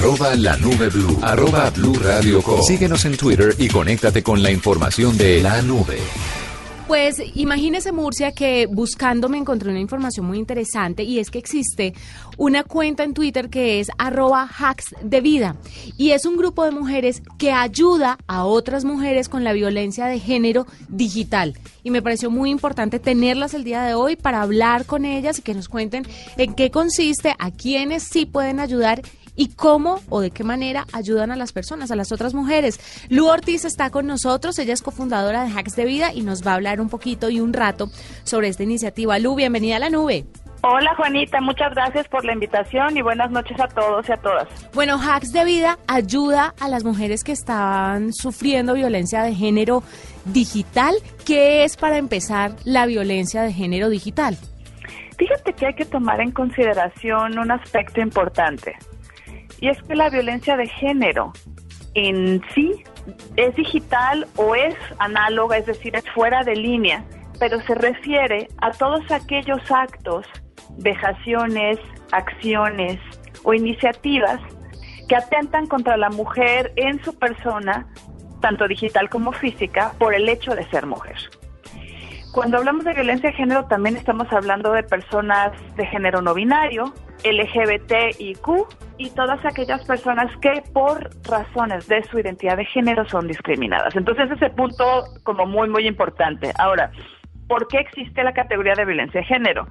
arroba la nube blue, arroba blue radio com. Síguenos en Twitter y conéctate con la información de la nube. Pues imagínese Murcia que buscando me encontré una información muy interesante y es que existe una cuenta en Twitter que es arroba hacks de vida y es un grupo de mujeres que ayuda a otras mujeres con la violencia de género digital y me pareció muy importante tenerlas el día de hoy para hablar con ellas y que nos cuenten en qué consiste, a quiénes sí pueden ayudar y cómo o de qué manera ayudan a las personas, a las otras mujeres. Lu Ortiz está con nosotros, ella es cofundadora de Hacks de Vida y nos va a hablar un poquito y un rato sobre esta iniciativa. Lu, bienvenida a la nube. Hola Juanita, muchas gracias por la invitación y buenas noches a todos y a todas. Bueno, Hacks de Vida ayuda a las mujeres que están sufriendo violencia de género digital. ¿Qué es para empezar la violencia de género digital? Fíjate que hay que tomar en consideración un aspecto importante. Y es que la violencia de género en sí es digital o es análoga, es decir, es fuera de línea, pero se refiere a todos aquellos actos, vejaciones, acciones o iniciativas que atentan contra la mujer en su persona, tanto digital como física, por el hecho de ser mujer. Cuando hablamos de violencia de género también estamos hablando de personas de género no binario, LGBTIQ y todas aquellas personas que por razones de su identidad de género son discriminadas. Entonces ese punto como muy muy importante. Ahora, ¿por qué existe la categoría de violencia de género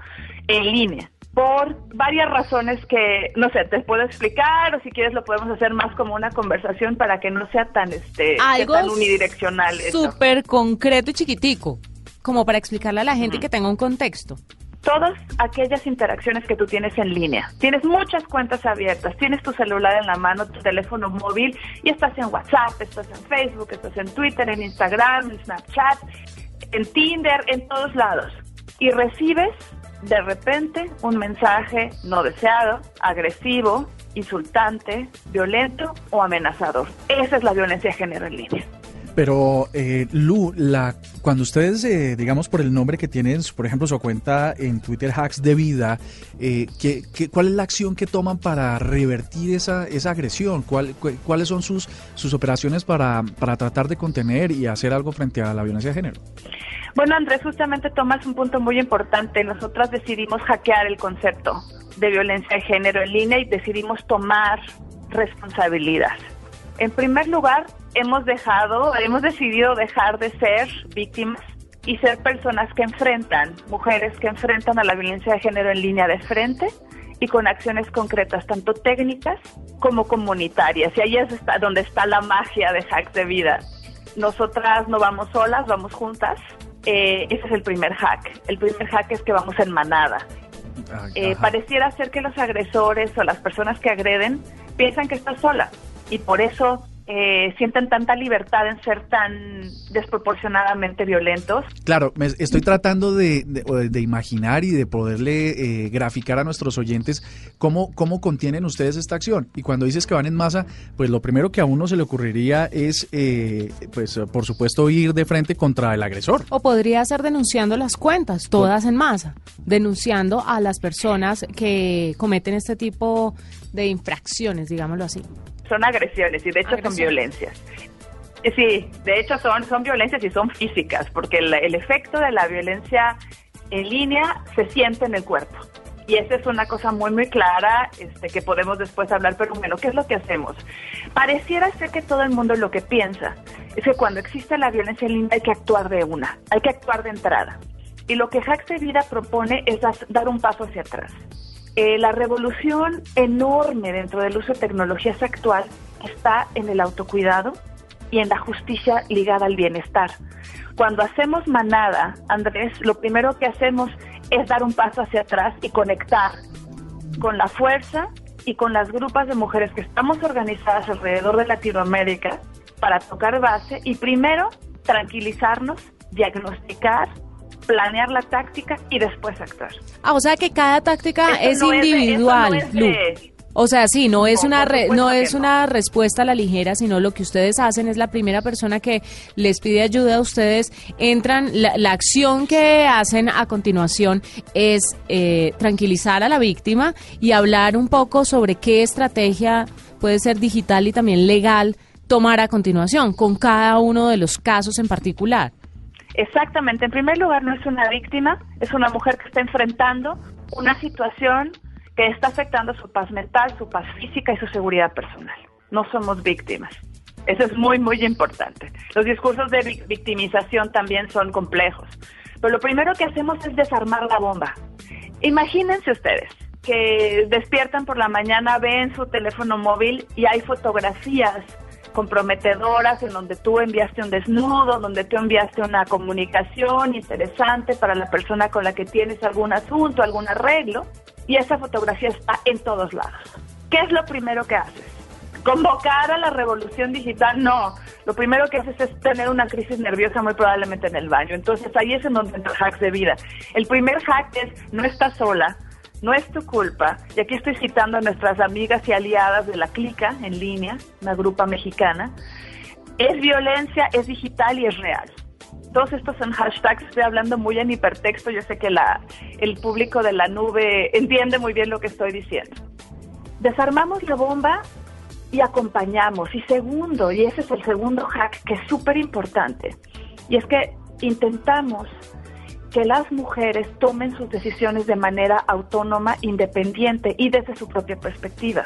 en línea? Por varias razones que, no sé, te puedo explicar o si quieres lo podemos hacer más como una conversación para que no sea tan, este, Algo tan unidireccional. Súper concreto y chiquitico, como para explicarle a la gente que tenga un contexto todas aquellas interacciones que tú tienes en línea. Tienes muchas cuentas abiertas, tienes tu celular en la mano, tu teléfono móvil y estás en WhatsApp, estás en Facebook, estás en Twitter, en Instagram, en Snapchat, en Tinder, en todos lados. Y recibes de repente un mensaje no deseado, agresivo, insultante, violento o amenazador. Esa es la violencia de género en línea. Pero, eh, Lu, la, cuando ustedes, eh, digamos, por el nombre que tienen, por ejemplo, su cuenta en Twitter Hacks de Vida, eh, ¿qué, cuál es la acción que toman para revertir esa, esa agresión? ¿Cuál, ¿Cuáles son sus, sus operaciones para, para tratar de contener y hacer algo frente a la violencia de género? Bueno, Andrés, justamente tomas un punto muy importante. Nosotras decidimos hackear el concepto de violencia de género en línea y decidimos tomar responsabilidad. En primer lugar, hemos dejado, hemos decidido dejar de ser víctimas y ser personas que enfrentan, mujeres que enfrentan a la violencia de género en línea de frente y con acciones concretas, tanto técnicas como comunitarias. Y ahí es donde está la magia de Hacks de Vida. Nosotras no vamos solas, vamos juntas. Eh, ese es el primer hack. El primer hack es que vamos en manada. Eh, pareciera ser que los agresores o las personas que agreden piensan que estás sola y por eso eh, sienten tanta libertad en ser tan desproporcionadamente violentos. Claro, me estoy tratando de, de, imaginar y de poderle eh, graficar a nuestros oyentes cómo, cómo contienen ustedes esta acción. Y cuando dices que van en masa, pues lo primero que a uno se le ocurriría es, eh, pues por supuesto, ir de frente contra el agresor. O podría ser denunciando las cuentas, todas en masa, denunciando a las personas que cometen este tipo de infracciones, digámoslo así son agresiones y de hecho son violencias. Sí, de hecho son, son violencias y son físicas, porque el, el, efecto de la violencia en línea se siente en el cuerpo. Y esa es una cosa muy, muy clara este, que podemos después hablar, pero bueno, ¿qué es lo que hacemos? Pareciera ser que todo el mundo lo que piensa es que cuando existe la violencia en línea hay que actuar de una, hay que actuar de entrada. Y lo que Hacks de Vida propone es dar un paso hacia atrás. Eh, la revolución enorme dentro del uso de tecnologías actual está en el autocuidado y en la justicia ligada al bienestar. Cuando hacemos manada, Andrés, lo primero que hacemos es dar un paso hacia atrás y conectar con la fuerza y con las grupas de mujeres que estamos organizadas alrededor de Latinoamérica para tocar base y primero tranquilizarnos, diagnosticar planear la táctica y después actuar. Ah, o sea que cada táctica es individual. O sea, sí, no es una no es una respuesta a la ligera, sino lo que ustedes hacen es la primera persona que les pide ayuda a ustedes entran la, acción que hacen a continuación es eh, tranquilizar a la víctima y hablar un poco sobre qué estrategia puede ser digital y también legal tomar a continuación con cada uno de los casos en particular. Exactamente. En primer lugar, no es una víctima, es una mujer que está enfrentando una situación que está afectando su paz mental, su paz física y su seguridad personal. No somos víctimas. Eso es muy, muy importante. Los discursos de victimización también son complejos. Pero lo primero que hacemos es desarmar la bomba. Imagínense ustedes que despiertan por la mañana, ven su teléfono móvil y hay fotografías comprometedoras en donde tú enviaste un desnudo, donde tú enviaste una comunicación interesante para la persona con la que tienes algún asunto, algún arreglo y esa fotografía está en todos lados. ¿Qué es lo primero que haces? ¿Convocar a la revolución digital? No. Lo primero que haces es tener una crisis nerviosa muy probablemente en el baño. Entonces ahí es en donde entra el hack de vida. El primer hack es no estás sola, no es tu culpa. Y aquí estoy citando a nuestras amigas y aliadas de la Clica en línea, una grupa mexicana. Es violencia, es digital y es real todos estos son hashtags, estoy hablando muy en hipertexto, yo sé que la, el público de la nube entiende muy bien lo que estoy diciendo. Desarmamos la bomba y acompañamos. Y segundo, y ese es el segundo hack que es súper importante, y es que intentamos que las mujeres tomen sus decisiones de manera autónoma, independiente y desde su propia perspectiva.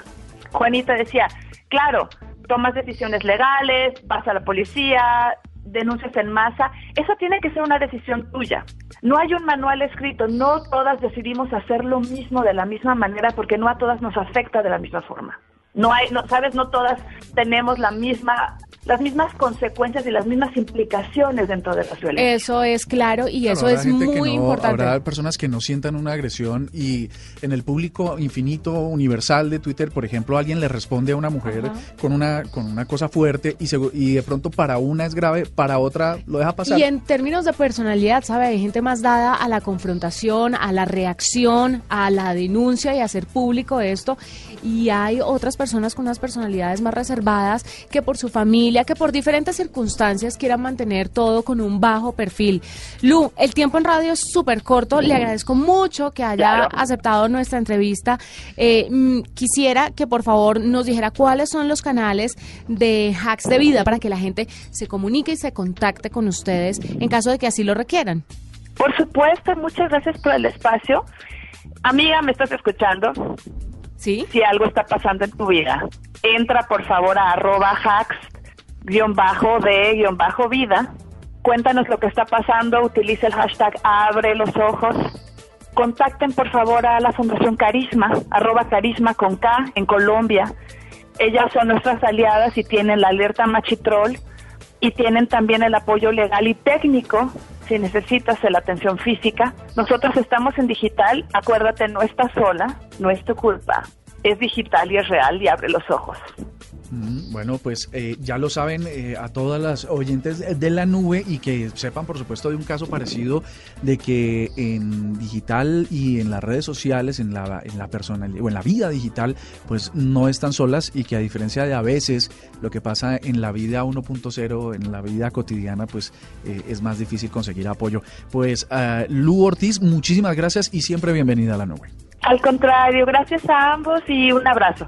Juanita decía, claro, tomas decisiones legales, vas a la policía, denuncias en masa, eso tiene que ser una decisión tuya. No hay un manual escrito, no todas decidimos hacer lo mismo de la misma manera porque no a todas nos afecta de la misma forma. No hay, no, sabes, no todas tenemos la misma las mismas consecuencias y las mismas implicaciones dentro de la violencia. Eso es claro y eso es muy importante. Habrá personas que no sientan una agresión y en el público infinito universal de Twitter, por ejemplo, alguien le responde a una mujer con una con una cosa fuerte y, y de pronto para una es grave, para otra lo deja pasar. Y en términos de personalidad, ¿sabe? Hay gente más dada a la confrontación, a la reacción, a la denuncia y a hacer público esto y hay otras personas con unas personalidades más reservadas que por su familia que por diferentes circunstancias quieran mantener todo con un bajo perfil. Lu, el tiempo en radio es súper corto. Le agradezco mucho que haya aceptado nuestra entrevista. Eh, mm, quisiera que por favor nos dijera cuáles son los canales de hacks de vida para que la gente se comunique y se contacte con ustedes en caso de que así lo requieran. Por supuesto, muchas gracias por el espacio. Amiga, ¿me estás escuchando? Sí. Si algo está pasando en tu vida, entra por favor a arroba hacks guion bajo de guion bajo vida. Cuéntanos lo que está pasando, utiliza el hashtag abre los ojos. Contacten por favor a la Fundación Carisma, arroba Carisma con K en Colombia. Ellas son nuestras aliadas y tienen la alerta Machitrol y tienen también el apoyo legal y técnico si necesitas la atención física. Nosotros estamos en digital, acuérdate, no estás sola, no es tu culpa. Es digital y es real y abre los ojos. Bueno, pues eh, ya lo saben eh, a todas las oyentes de la nube y que sepan, por supuesto, de un caso parecido de que en digital y en las redes sociales, en la, en la personalidad o en la vida digital, pues no están solas y que a diferencia de a veces lo que pasa en la vida 1.0, en la vida cotidiana, pues eh, es más difícil conseguir apoyo. Pues Lu Ortiz, muchísimas gracias y siempre bienvenida a la nube. Al contrario, gracias a ambos y un abrazo.